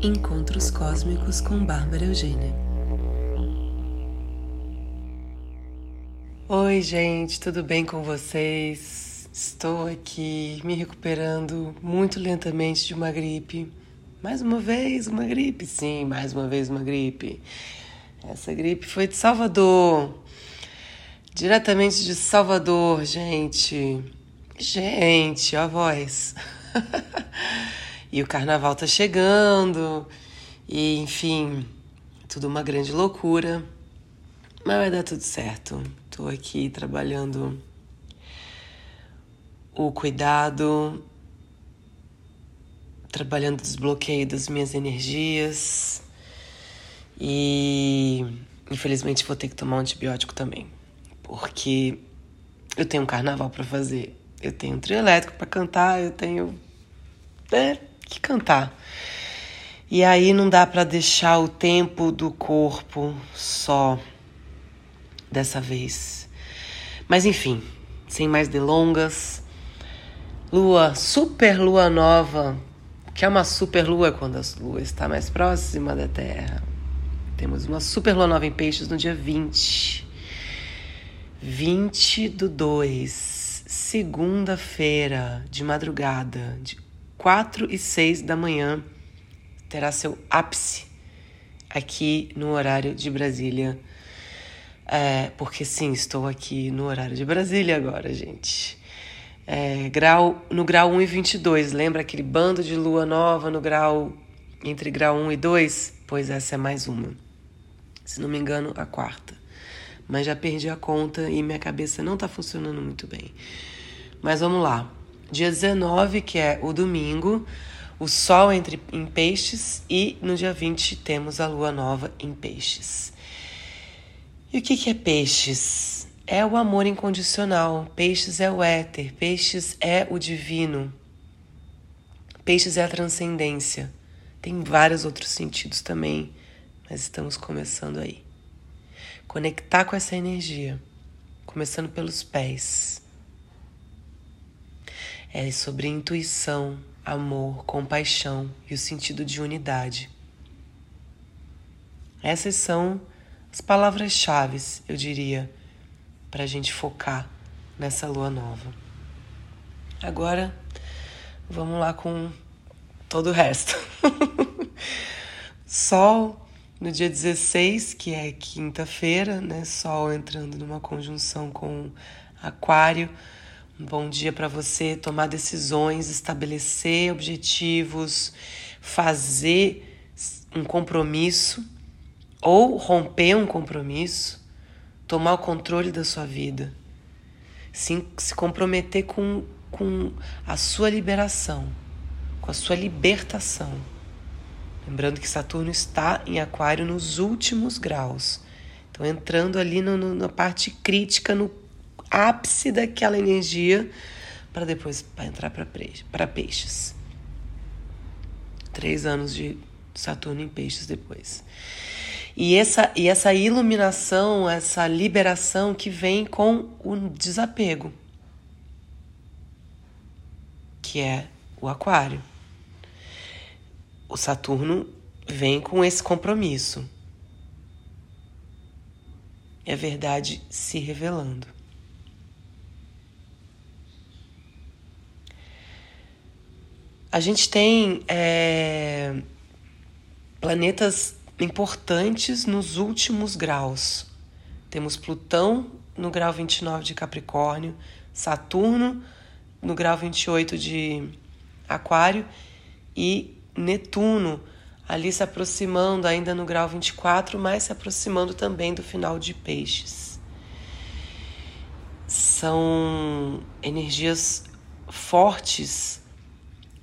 Encontros Cósmicos com Bárbara Eugênia. Oi, gente, tudo bem com vocês? Estou aqui me recuperando muito lentamente de uma gripe. Mais uma vez, uma gripe, sim, mais uma vez uma gripe. Essa gripe foi de Salvador. Diretamente de Salvador, gente. Gente, a voz. e o carnaval tá chegando. E, enfim, tudo uma grande loucura. Mas vai dar tudo certo. Tô aqui trabalhando o cuidado, trabalhando o desbloqueio das minhas energias. E infelizmente vou ter que tomar um antibiótico também, porque eu tenho um carnaval para fazer. Eu tenho um trio elétrico para cantar, eu tenho é, que cantar. E aí não dá para deixar o tempo do corpo só dessa vez. Mas enfim, sem mais delongas, lua, super lua nova, que é uma super lua quando a lua está mais próxima da Terra. Temos uma super lua nova em peixes no dia 20. 20 do 2 segunda-feira, de madrugada, de 4 e 6 da manhã, terá seu ápice aqui no horário de Brasília. É, porque sim, estou aqui no horário de Brasília agora, gente. É, grau, no grau 1 e 22, lembra aquele bando de lua nova no grau entre grau 1 e 2? Pois essa é mais uma. Se não me engano, a quarta mas já perdi a conta e minha cabeça não está funcionando muito bem. Mas vamos lá. Dia 19, que é o domingo, o Sol entre em Peixes e no dia 20 temos a Lua Nova em Peixes. E o que, que é Peixes? É o amor incondicional. Peixes é o éter. Peixes é o divino. Peixes é a transcendência. Tem vários outros sentidos também, mas estamos começando aí conectar com essa energia, começando pelos pés. É sobre intuição, amor, compaixão e o sentido de unidade. Essas são as palavras-chave, eu diria, para a gente focar nessa lua nova. Agora, vamos lá com todo o resto. Sol no dia 16, que é quinta-feira, né? Sol entrando numa conjunção com Aquário. Um bom dia para você tomar decisões, estabelecer objetivos, fazer um compromisso ou romper um compromisso, tomar o controle da sua vida, se, se comprometer com, com a sua liberação, com a sua libertação. Lembrando que Saturno está em Aquário nos últimos graus. Então, entrando ali no, no, na parte crítica, no ápice daquela energia, para depois pra entrar para peixes. Três anos de Saturno em peixes depois. E essa, e essa iluminação, essa liberação que vem com o desapego, que é o Aquário o Saturno vem com esse compromisso. É verdade se revelando. A gente tem é, planetas importantes nos últimos graus. Temos Plutão no grau 29 de Capricórnio, Saturno no grau 28 de Aquário e Netuno ali se aproximando ainda no grau 24, mas se aproximando também do final de Peixes. São energias fortes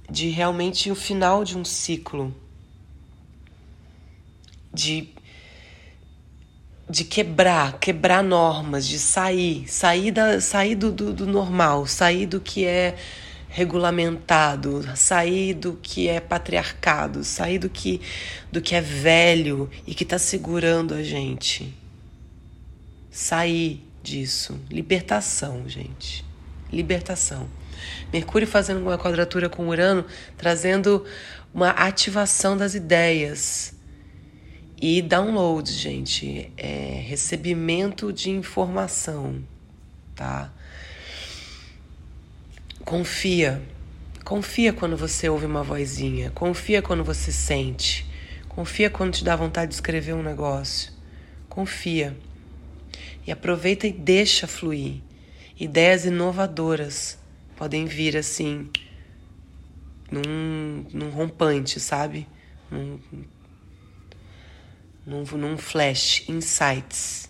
de realmente o final de um ciclo, de, de quebrar, quebrar normas, de sair, sair, da, sair do, do, do normal, sair do que é regulamentado, sair do que é patriarcado, sair do que, do que é velho e que está segurando a gente. Sair disso. Libertação, gente. Libertação. Mercúrio fazendo uma quadratura com Urano, trazendo uma ativação das ideias. E download, gente, é recebimento de informação, tá? Confia. Confia quando você ouve uma vozinha. Confia quando você sente. Confia quando te dá vontade de escrever um negócio. Confia. E aproveita e deixa fluir. Ideias inovadoras podem vir assim, num, num rompante, sabe? Num, num, num flash, insights.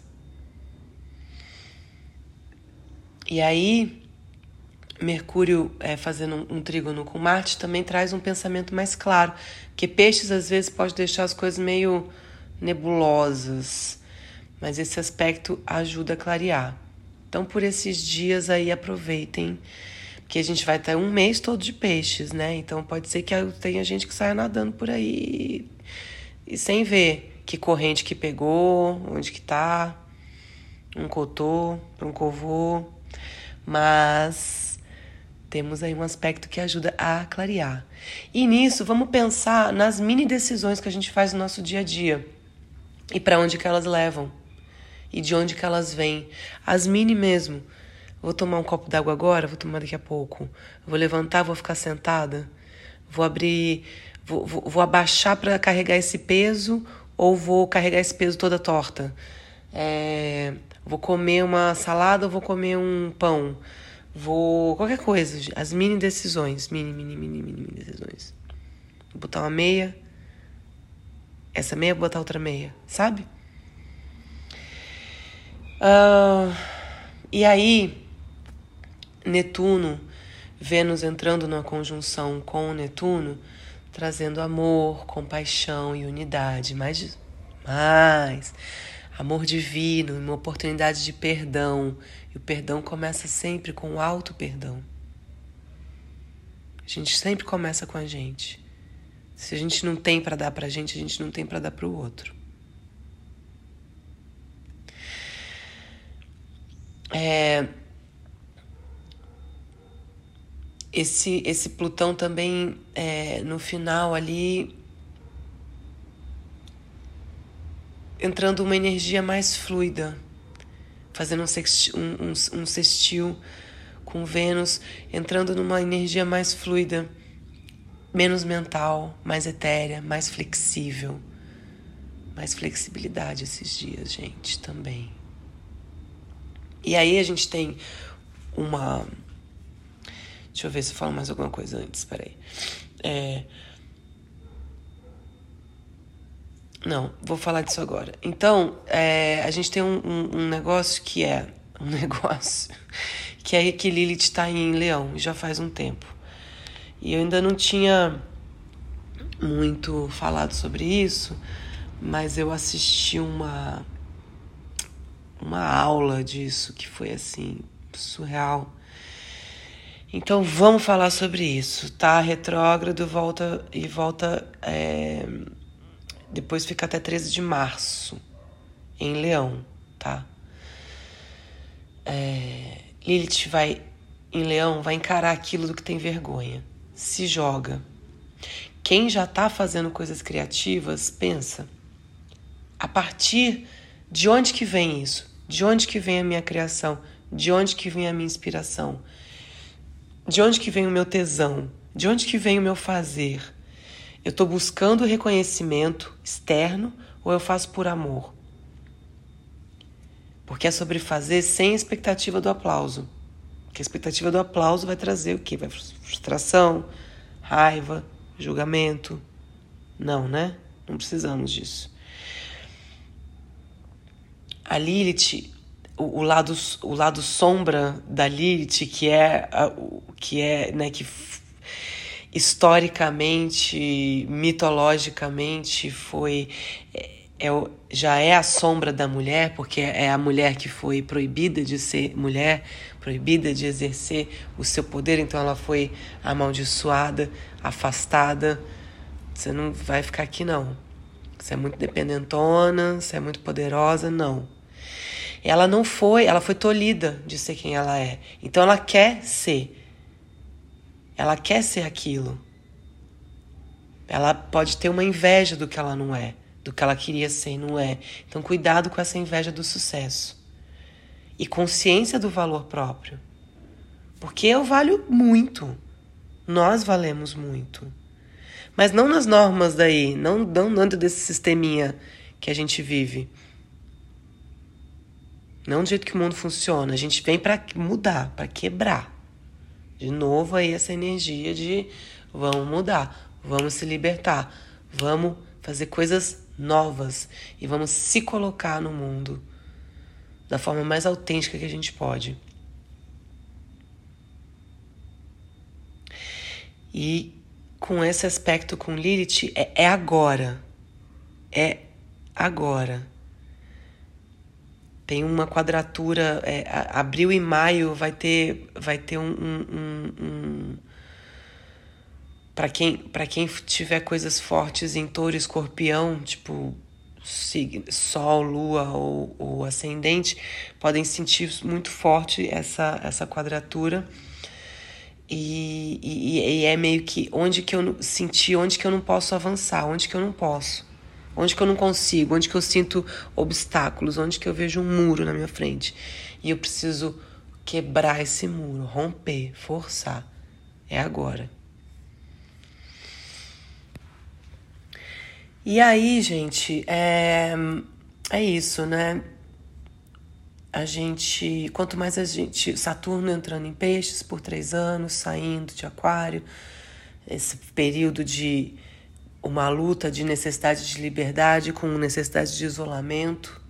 E aí, Mercúrio é, fazendo um, um trígono com Marte também traz um pensamento mais claro, que peixes às vezes pode deixar as coisas meio nebulosas, mas esse aspecto ajuda a clarear. Então, por esses dias aí, aproveitem, porque a gente vai ter um mês todo de peixes, né? Então, pode ser que tenha gente que saia nadando por aí e sem ver que corrente que pegou, onde que tá, um cotô para um covô, mas temos aí um aspecto que ajuda a clarear. E nisso, vamos pensar nas mini decisões que a gente faz no nosso dia a dia e para onde que elas levam e de onde que elas vêm. As mini mesmo. Vou tomar um copo d'água agora, vou tomar daqui a pouco. Vou levantar, vou ficar sentada. Vou abrir, vou, vou, vou abaixar para carregar esse peso ou vou carregar esse peso toda torta. É, vou comer uma salada ou vou comer um pão. Vou. qualquer coisa. As mini decisões. Mini, mini, mini, mini, mini decisões. Vou botar uma meia. Essa meia, vou botar outra meia. Sabe? Uh, e aí, Netuno, Vênus entrando numa conjunção com Netuno, trazendo amor, compaixão e unidade, mais, mais amor divino, uma oportunidade de perdão. E o perdão começa sempre com o auto perdão. A gente sempre começa com a gente. Se a gente não tem para dar para a gente, a gente não tem para dar para o outro. É, esse, esse Plutão também, é, no final ali, entrando uma energia mais fluida, fazendo um sextil, um, um, um sextil com Vênus, entrando numa energia mais fluida, menos mental, mais etérea, mais flexível. Mais flexibilidade esses dias, gente, também. E aí a gente tem uma. Deixa eu ver se eu falo mais alguma coisa antes, peraí. É... Não, vou falar disso agora. Então, é, a gente tem um, um, um, negócio que é. Um negócio. Que é que Lilith está em Leão, já faz um tempo. E eu ainda não tinha muito falado sobre isso, mas eu assisti uma uma aula disso que foi assim surreal. Então vamos falar sobre isso, tá? Retrógrado volta e volta é, depois fica até 13 de março em Leão, tá? É, Lilith vai em Leão vai encarar aquilo do que tem vergonha, se joga. Quem já está fazendo coisas criativas pensa a partir de onde que vem isso? De onde que vem a minha criação? De onde que vem a minha inspiração? De onde que vem o meu tesão? De onde que vem o meu fazer? Eu estou buscando reconhecimento externo ou eu faço por amor? Porque é sobre fazer sem expectativa do aplauso. Porque a expectativa do aplauso vai trazer o quê? Vai frustração, raiva, julgamento. Não, né? Não precisamos disso. A Lilith, o, o, lado, o lado sombra da Lilith, que é, que é, né, que historicamente, mitologicamente foi é, é, já é a sombra da mulher, porque é a mulher que foi proibida de ser mulher, proibida de exercer o seu poder, então ela foi amaldiçoada, afastada. Você não vai ficar aqui não. Você é muito dependentona, você é muito poderosa, não. Ela não foi, ela foi tolhida de ser quem ela é. Então ela quer ser. Ela quer ser aquilo. Ela pode ter uma inveja do que ela não é, do que ela queria ser e não é. Então, cuidado com essa inveja do sucesso. E consciência do valor próprio. Porque eu valho muito. Nós valemos muito. Mas não nas normas daí, não, não dentro desse sisteminha que a gente vive. Não do jeito que o mundo funciona. A gente vem para mudar, para quebrar. De novo aí essa energia de vamos mudar, vamos se libertar, vamos fazer coisas novas e vamos se colocar no mundo da forma mais autêntica que a gente pode. E com esse aspecto com Lilith é, é agora. É agora. Tem uma quadratura, é, abril e maio vai ter, vai ter um, um, um, um para quem para quem tiver coisas fortes em touro escorpião, tipo sol, lua ou, ou ascendente, podem sentir muito forte essa, essa quadratura. E, e, e, é meio que onde que eu senti, onde que eu não posso avançar, onde que eu não posso, onde que eu não consigo, onde que eu sinto obstáculos, onde que eu vejo um muro na minha frente. E eu preciso quebrar esse muro, romper, forçar. É agora. E aí, gente, é, é isso, né? a gente, quanto mais a gente, Saturno entrando em peixes por três anos, saindo de aquário, esse período de uma luta de necessidade de liberdade com necessidade de isolamento.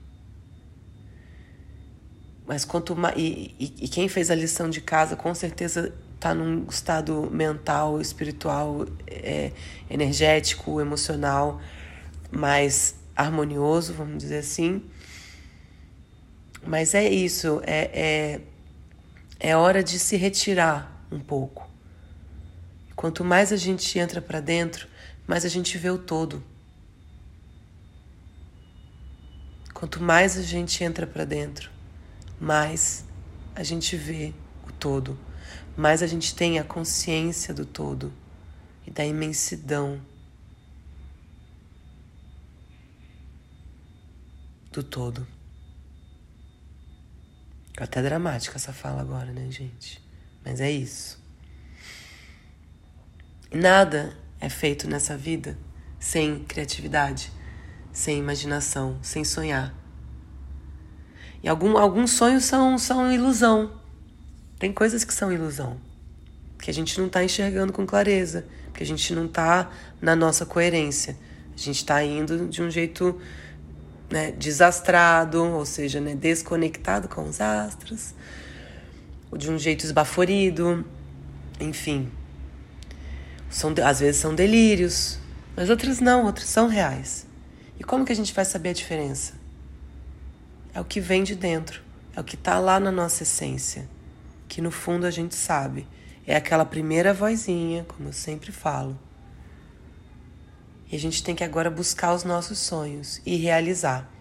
Mas quanto mais. E, e, quem fez a lição de casa com certeza está num estado mental, espiritual, é, energético, emocional mais harmonioso, vamos dizer assim. Mas é isso, é, é, é hora de se retirar um pouco. Quanto mais a gente entra para dentro, mais a gente vê o todo. Quanto mais a gente entra para dentro, mais a gente vê o todo, mais a gente tem a consciência do todo e da imensidão do todo. Até dramática essa fala agora, né, gente? Mas é isso. Nada é feito nessa vida sem criatividade, sem imaginação, sem sonhar. E algum, alguns sonhos são, são ilusão. Tem coisas que são ilusão, que a gente não está enxergando com clareza, que a gente não está na nossa coerência. A gente está indo de um jeito né, desastrado, ou seja, né, desconectado com os astros, ou de um jeito esbaforido, enfim. São, às vezes são delírios, mas outras não, outras são reais. E como que a gente vai saber a diferença? É o que vem de dentro, é o que está lá na nossa essência, que no fundo a gente sabe. É aquela primeira vozinha, como eu sempre falo, e a gente tem que agora buscar os nossos sonhos e realizar.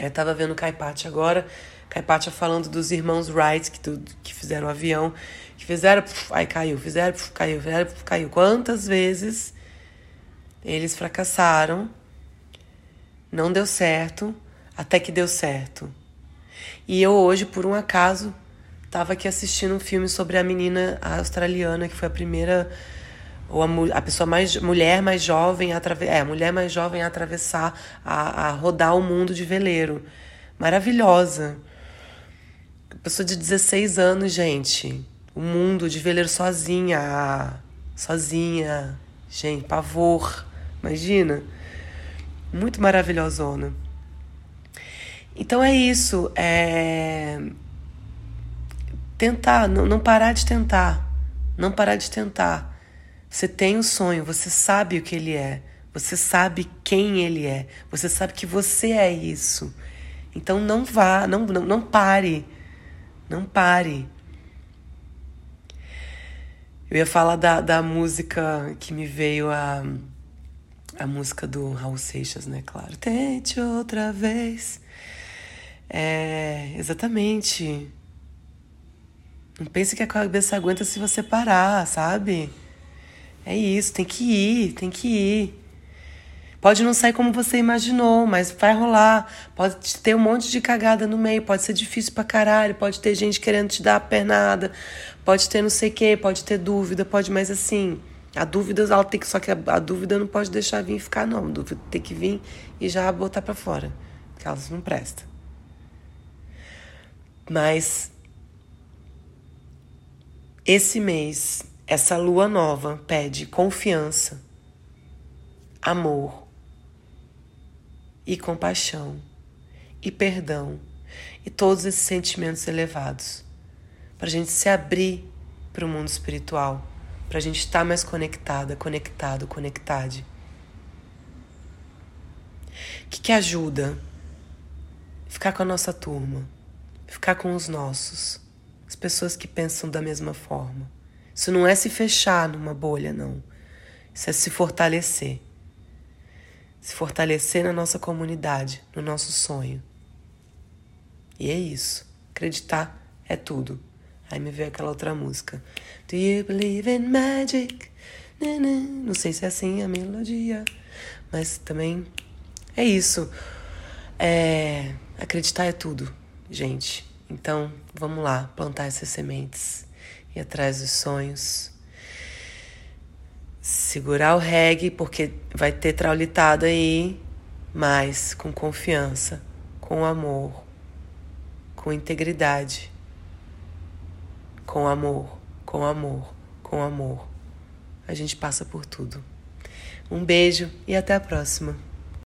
Eu estava vendo Caipatia agora, Caipatia falando dos irmãos Wright que, que fizeram o avião, que fizeram, puf, aí caiu, fizeram, puf, caiu, fizeram, puf, caiu. Quantas vezes eles fracassaram, não deu certo, até que deu certo. E eu hoje, por um acaso, estava aqui assistindo um filme sobre a menina australiana que foi a primeira ou a, a pessoa mais mulher mais jovem a é, mulher mais jovem a atravessar a, a rodar o mundo de veleiro. Maravilhosa. Pessoa de 16 anos, gente. O mundo de veleiro sozinha, sozinha. Gente, pavor. Imagina. Muito maravilhosona. Então é isso, é tentar, não, parar de tentar, não parar de tentar você tem um sonho, você sabe o que ele é, você sabe quem ele é, você sabe que você é isso. Então não vá, não, não, não pare, não pare. Eu ia falar da, da música que me veio a, a música do Raul Seixas, né? Claro. Tente outra vez. É, exatamente. Não pense que a cabeça aguenta se você parar, sabe? É isso, tem que ir, tem que ir. Pode não sair como você imaginou, mas vai rolar. Pode ter um monte de cagada no meio, pode ser difícil pra caralho, pode ter gente querendo te dar a pernada, pode ter não sei o quê, pode ter dúvida, pode, mas assim, a dúvida ela tem que só que a, a dúvida não pode deixar vir e ficar não, a dúvida tem que vir e já botar para fora, porque elas não prestam. Mas esse mês, essa lua nova pede confiança, amor, e compaixão e perdão e todos esses sentimentos elevados para a gente se abrir para o mundo espiritual, para a gente estar mais conectada, conectado, conectade. O que, que ajuda? Ficar com a nossa turma, ficar com os nossos, as pessoas que pensam da mesma forma. Isso não é se fechar numa bolha, não. Isso é se fortalecer se fortalecer na nossa comunidade, no nosso sonho. E é isso. Acreditar é tudo. Aí me veio aquela outra música. Do you believe in magic? Não sei se é assim a melodia, mas também é isso. É, acreditar é tudo, gente. Então, vamos lá, plantar essas sementes e atrás dos sonhos segurar o reggae, porque vai ter traulitado aí, mas com confiança, com amor, com integridade, com amor, com amor, com amor. A gente passa por tudo. Um beijo e até a próxima.